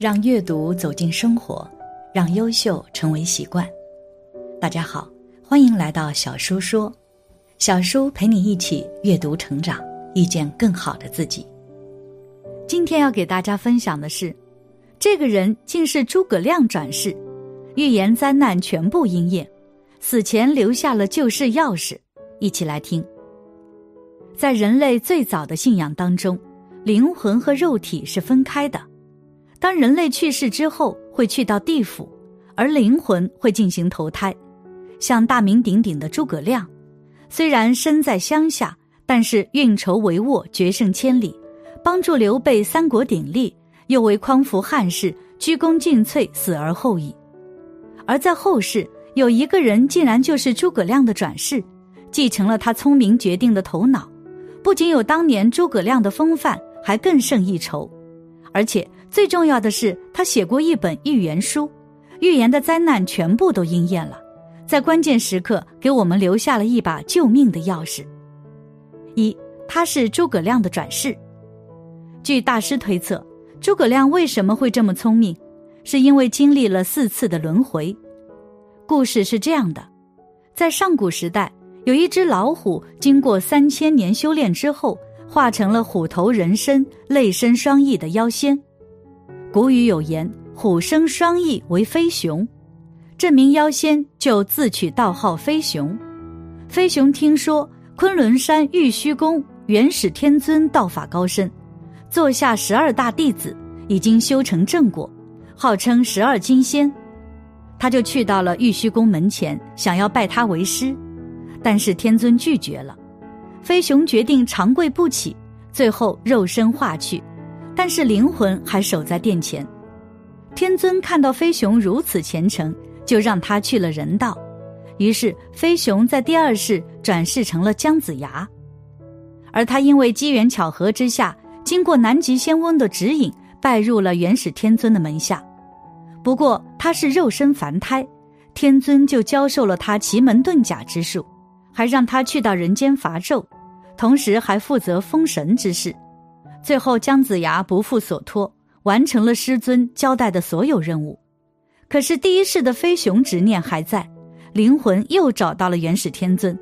让阅读走进生活，让优秀成为习惯。大家好，欢迎来到小叔说，小叔陪你一起阅读成长，遇见更好的自己。今天要给大家分享的是，这个人竟是诸葛亮转世，预言灾难全部应验，死前留下了救世钥匙。一起来听。在人类最早的信仰当中，灵魂和肉体是分开的。当人类去世之后，会去到地府，而灵魂会进行投胎。像大名鼎鼎的诸葛亮，虽然身在乡下，但是运筹帷幄，决胜千里，帮助刘备三国鼎立，又为匡扶汉室，鞠躬尽瘁，死而后已。而在后世，有一个人竟然就是诸葛亮的转世，继承了他聪明绝定的头脑，不仅有当年诸葛亮的风范，还更胜一筹，而且。最重要的是，他写过一本预言书，预言的灾难全部都应验了，在关键时刻给我们留下了一把救命的钥匙。一，他是诸葛亮的转世。据大师推测，诸葛亮为什么会这么聪明，是因为经历了四次的轮回。故事是这样的，在上古时代，有一只老虎，经过三千年修炼之后，化成了虎头人身、类身双翼的妖仙。古语有言：“虎生双翼为飞熊。”这名妖仙就自取道号飞熊。飞熊听说昆仑山玉虚宫元始天尊道法高深，座下十二大弟子已经修成正果，号称十二金仙，他就去到了玉虚宫门前，想要拜他为师，但是天尊拒绝了。飞熊决定长跪不起，最后肉身化去。但是灵魂还守在殿前，天尊看到飞熊如此虔诚，就让他去了人道。于是飞熊在第二世转世成了姜子牙，而他因为机缘巧合之下，经过南极仙翁的指引，拜入了元始天尊的门下。不过他是肉身凡胎，天尊就教授了他奇门遁甲之术，还让他去到人间伐纣，同时还负责封神之事。最后，姜子牙不负所托，完成了师尊交代的所有任务。可是第一世的飞熊执念还在，灵魂又找到了元始天尊。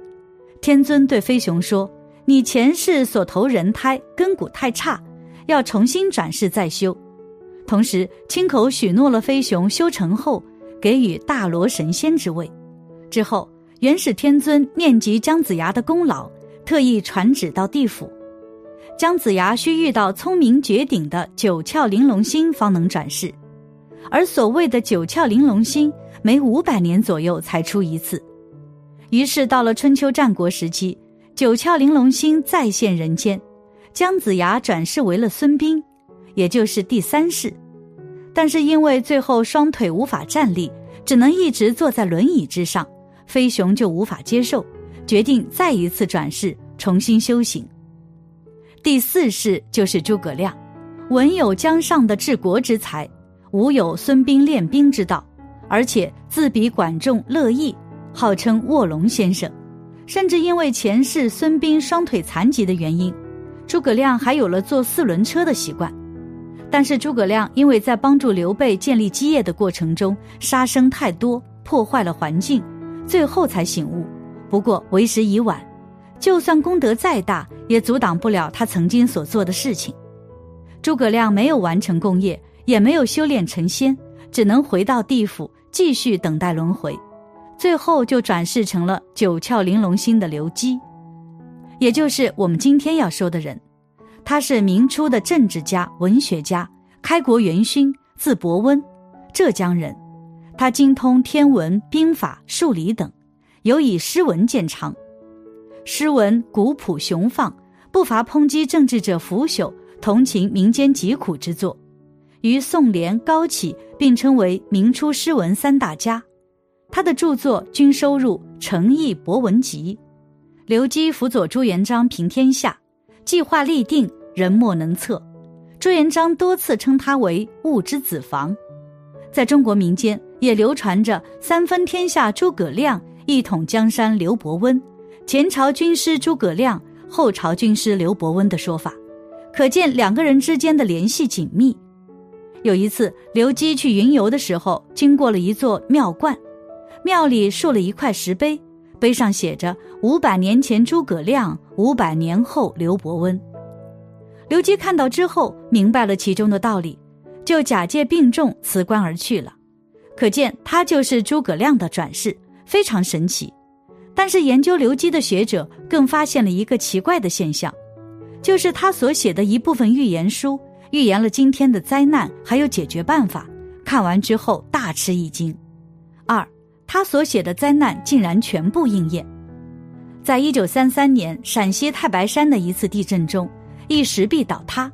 天尊对飞熊说：“你前世所投人胎，根骨太差，要重新转世再修。”同时，亲口许诺了飞熊修成后给予大罗神仙之位。之后，元始天尊念及姜子牙的功劳，特意传旨到地府。姜子牙需遇到聪明绝顶的九窍玲珑心方能转世，而所谓的九窍玲珑心每五百年左右才出一次。于是到了春秋战国时期，九窍玲珑心再现人间，姜子牙转世为了孙膑，也就是第三世。但是因为最后双腿无法站立，只能一直坐在轮椅之上，飞熊就无法接受，决定再一次转世，重新修行。第四世就是诸葛亮，文有江上的治国之才，武有孙膑练兵之道，而且自比管仲、乐毅，号称卧龙先生。甚至因为前世孙膑双腿残疾的原因，诸葛亮还有了坐四轮车的习惯。但是诸葛亮因为在帮助刘备建立基业的过程中杀生太多，破坏了环境，最后才醒悟。不过为时已晚。就算功德再大，也阻挡不了他曾经所做的事情。诸葛亮没有完成功业，也没有修炼成仙，只能回到地府继续等待轮回，最后就转世成了九窍玲珑心的刘基，也就是我们今天要说的人。他是明初的政治家、文学家，开国元勋，字伯温，浙江人。他精通天文、兵法、数理等，尤以诗文见长。诗文古朴雄放，不乏抨击政治者腐朽、同情民间疾苦之作，与宋濂、高启并称为明初诗文三大家。他的著作均收入《诚意博文集》。刘基辅佐朱元璋平天下，计划立定，人莫能测。朱元璋多次称他为物之子房。在中国民间也流传着“三分天下诸葛亮，一统江山刘伯温”。前朝军师诸葛亮，后朝军师刘伯温的说法，可见两个人之间的联系紧密。有一次，刘基去云游的时候，经过了一座庙观，庙里竖了一块石碑，碑上写着“五百年前诸葛亮，五百年后刘伯温”。刘基看到之后，明白了其中的道理，就假借病重辞官而去了。可见他就是诸葛亮的转世，非常神奇。但是研究刘基的学者更发现了一个奇怪的现象，就是他所写的一部分预言书。预言了今天的灾难，还有解决办法。看完之后大吃一惊。二，他所写的灾难竟然全部应验。在一九三三年陕西太白山的一次地震中，一石壁倒塌，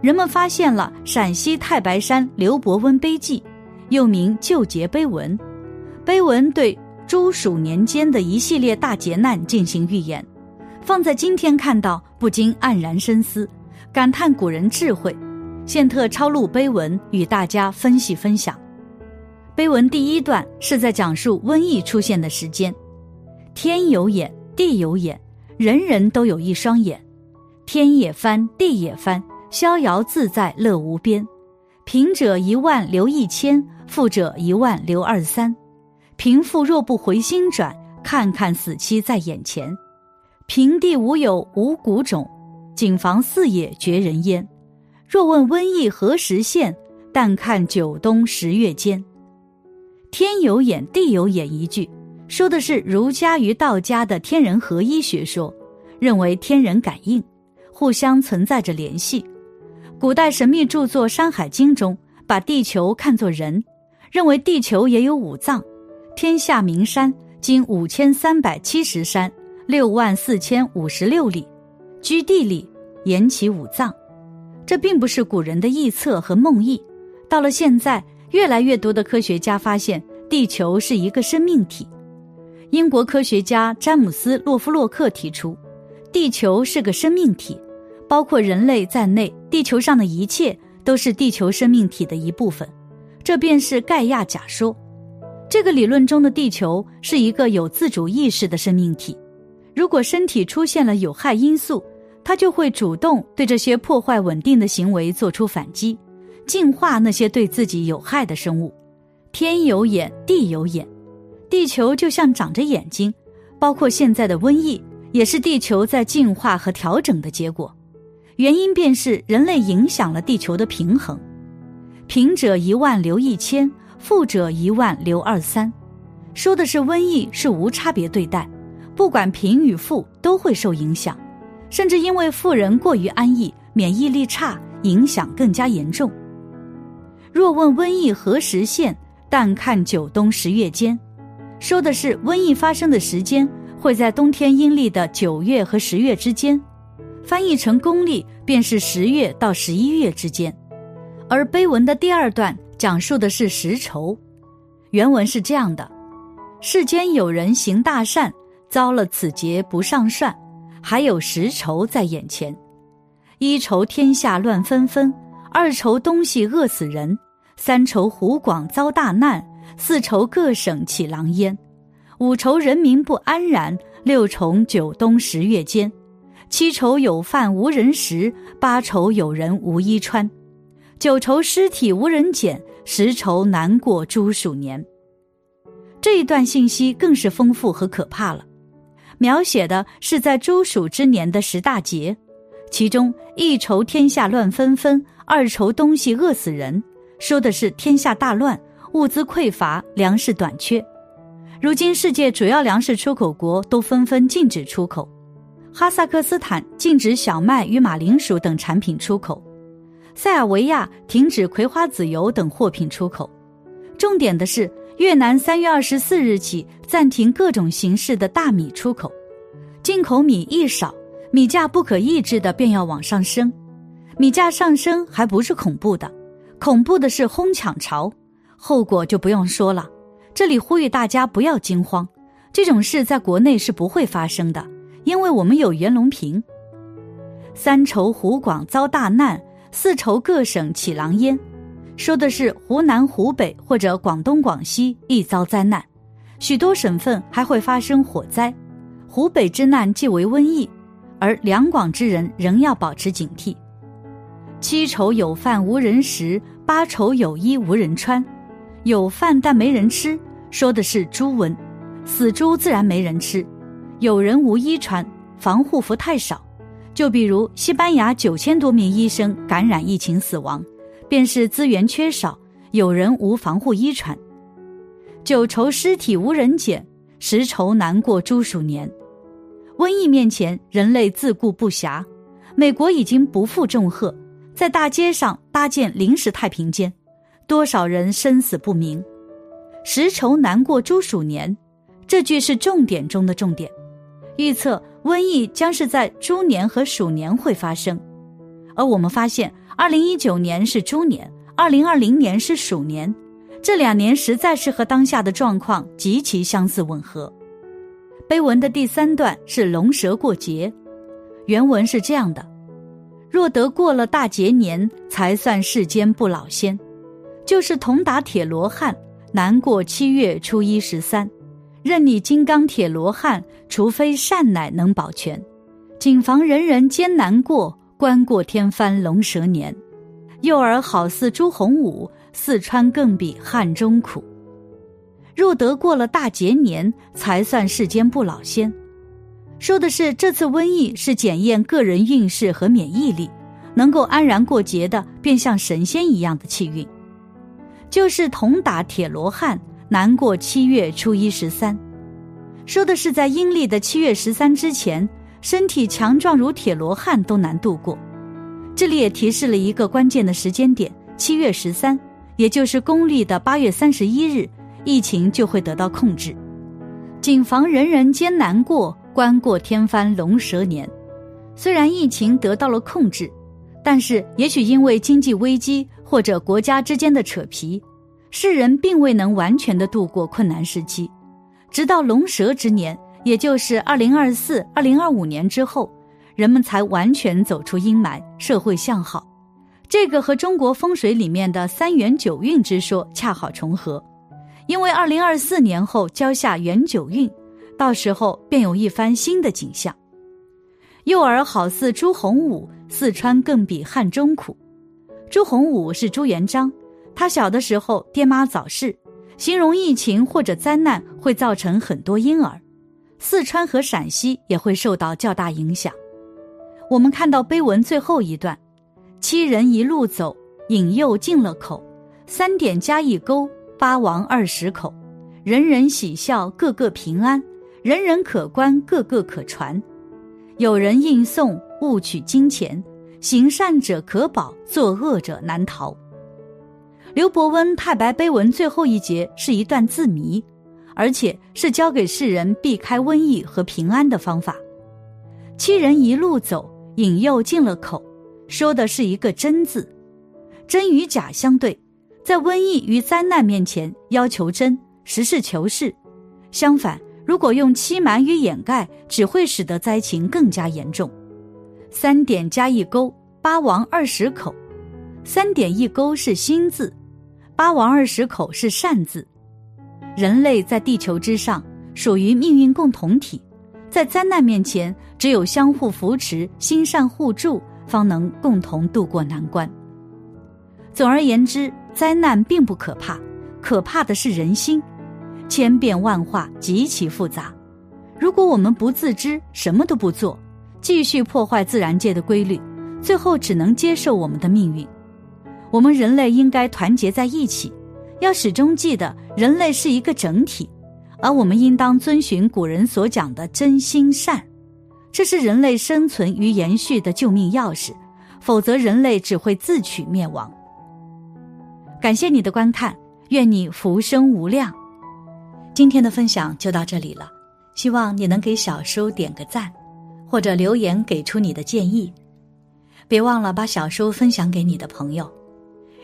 人们发现了陕西太白山刘伯温碑记，又名救劫碑文。碑文对朱蜀年间的一系列大劫难进行预言，放在今天看到，不禁黯然深思，感叹古人智慧。现特抄录碑文与大家分析分享。碑文第一段是在讲述瘟疫出现的时间。天有眼，地有眼，人人都有一双眼。天也翻，地也翻，逍遥自在乐无边。贫者一万留一千，富者一万留二三。贫富若不回心转，看看死期在眼前。平地无有五谷种，谨防四野绝人烟。若问瘟疫何时现，但看九冬十月间。天有眼，地有眼一句，说的是儒家与道家的天人合一学说，认为天人感应，互相存在着联系。古代神秘著作《山海经》中，把地球看作人，认为地球也有五脏，天下名山经五千三百七十山，六万四千五十六里，居地里，言其五脏。这并不是古人的臆测和梦呓，到了现在，越来越多的科学家发现地球是一个生命体。英国科学家詹姆斯·洛夫洛克提出，地球是个生命体，包括人类在内，地球上的一切都是地球生命体的一部分。这便是盖亚假说。这个理论中的地球是一个有自主意识的生命体，如果身体出现了有害因素。它就会主动对这些破坏稳定的行为做出反击，净化那些对自己有害的生物。天有眼，地有眼，地球就像长着眼睛，包括现在的瘟疫，也是地球在进化和调整的结果。原因便是人类影响了地球的平衡。贫者一万留一千，富者一万留二三，说的是瘟疫是无差别对待，不管贫与富都会受影响。甚至因为富人过于安逸，免疫力差，影响更加严重。若问瘟疫何时现，但看九冬十月间，说的是瘟疫发生的时间会在冬天阴历的九月和十月之间，翻译成公历便是十月到十一月之间。而碑文的第二段讲述的是时仇，原文是这样的：世间有人行大善，遭了此劫不上算。还有十愁在眼前，一愁天下乱纷纷，二愁东西饿死人，三愁湖广遭大难，四愁各省起狼烟，五愁人民不安然，六愁九冬十月间，七愁有饭无人食，八愁有人无衣穿，九愁尸体无人捡，十愁难过诸鼠年。这一段信息更是丰富和可怕了。描写的是在诸鼠之年的十大劫，其中一愁天下乱纷纷，二愁东西饿死人，说的是天下大乱，物资匮乏，粮食短缺。如今世界主要粮食出口国都纷纷禁止出口，哈萨克斯坦禁止小麦与马铃薯等产品出口，塞尔维亚停止葵花籽油等货品出口。重点的是。越南三月二十四日起暂停各种形式的大米出口，进口米一少，米价不可抑制的便要往上升。米价上升还不是恐怖的，恐怖的是哄抢潮，后果就不用说了。这里呼吁大家不要惊慌，这种事在国内是不会发生的，因为我们有袁隆平。三筹湖广遭大难，四筹各省起狼烟。说的是湖南、湖北或者广东、广西易遭灾难，许多省份还会发生火灾。湖北之难即为瘟疫，而两广之人仍要保持警惕。七愁有饭无人食，八愁有衣无人穿，有饭但没人吃，说的是猪瘟。死猪自然没人吃，有人无衣穿，防护服太少。就比如西班牙九千多名医生感染疫情死亡，便是资源缺少，有人无防护衣穿。九愁尸体无人捡，十愁难过猪鼠年。瘟疫面前，人类自顾不暇。美国已经不负重荷，在大街上搭建临时太平间，多少人生死不明。十愁难过猪鼠年，这句是重点中的重点，预测瘟疫将是在猪年和鼠年会发生。而我们发现，二零一九年是猪年，二零二零年是鼠年，这两年实在是和当下的状况极其相似吻合。碑文的第三段是龙蛇过节。原文是这样的：若得过了大节年，才算世间不老仙。就是铜打铁罗汉，难过七月初一十三。任你金刚铁罗汉，除非善乃能保全。谨防人人艰难过，关过天翻龙蛇年。幼儿好似朱洪武，四川更比汉中苦。若得过了大节年，才算世间不老仙。说的是这次瘟疫是检验个人运势和免疫力，能够安然过节的，便像神仙一样的气运。就是铜打铁罗汉，难过七月初一十三。说的是在阴历的七月十三之前，身体强壮如铁罗汉都难度过。这里也提示了一个关键的时间点：七月十三，也就是公历的八月三十一日，疫情就会得到控制。谨防人人艰难过。关过天翻龙蛇年，虽然疫情得到了控制，但是也许因为经济危机或者国家之间的扯皮，世人并未能完全的度过困难时期。直到龙蛇之年，也就是二零二四、二零二五年之后，人们才完全走出阴霾，社会向好。这个和中国风水里面的三元九运之说恰好重合，因为二零二四年后交下元九运。到时候便有一番新的景象。幼儿好似朱洪武，四川更比汉中苦。朱洪武是朱元璋，他小的时候爹妈早逝，形容疫情或者灾难会造成很多婴儿。四川和陕西也会受到较大影响。我们看到碑文最后一段：七人一路走，引诱进了口，三点加一勾，八王二十口，人人喜笑，个个平安。人人可观，个个可传。有人应诵，勿取金钱；行善者可保，作恶者难逃。刘伯温太白碑文最后一节是一段字谜，而且是教给世人避开瘟疫和平安的方法。七人一路走，引诱进了口，说的是一个真字。真与假相对，在瘟疫与灾难面前，要求真，实事求是；相反。如果用欺瞒与掩盖，只会使得灾情更加严重。三点加一勾，八王二十口。三点一勾是心字，八王二十口是善字。人类在地球之上，属于命运共同体，在灾难面前，只有相互扶持、心善互助，方能共同度过难关。总而言之，灾难并不可怕，可怕的是人心。千变万化，极其复杂。如果我们不自知，什么都不做，继续破坏自然界的规律，最后只能接受我们的命运。我们人类应该团结在一起，要始终记得人类是一个整体，而我们应当遵循古人所讲的真心善，这是人类生存与延续的救命钥匙。否则，人类只会自取灭亡。感谢你的观看，愿你福生无量。今天的分享就到这里了，希望你能给小叔点个赞，或者留言给出你的建议。别忘了把小叔分享给你的朋友，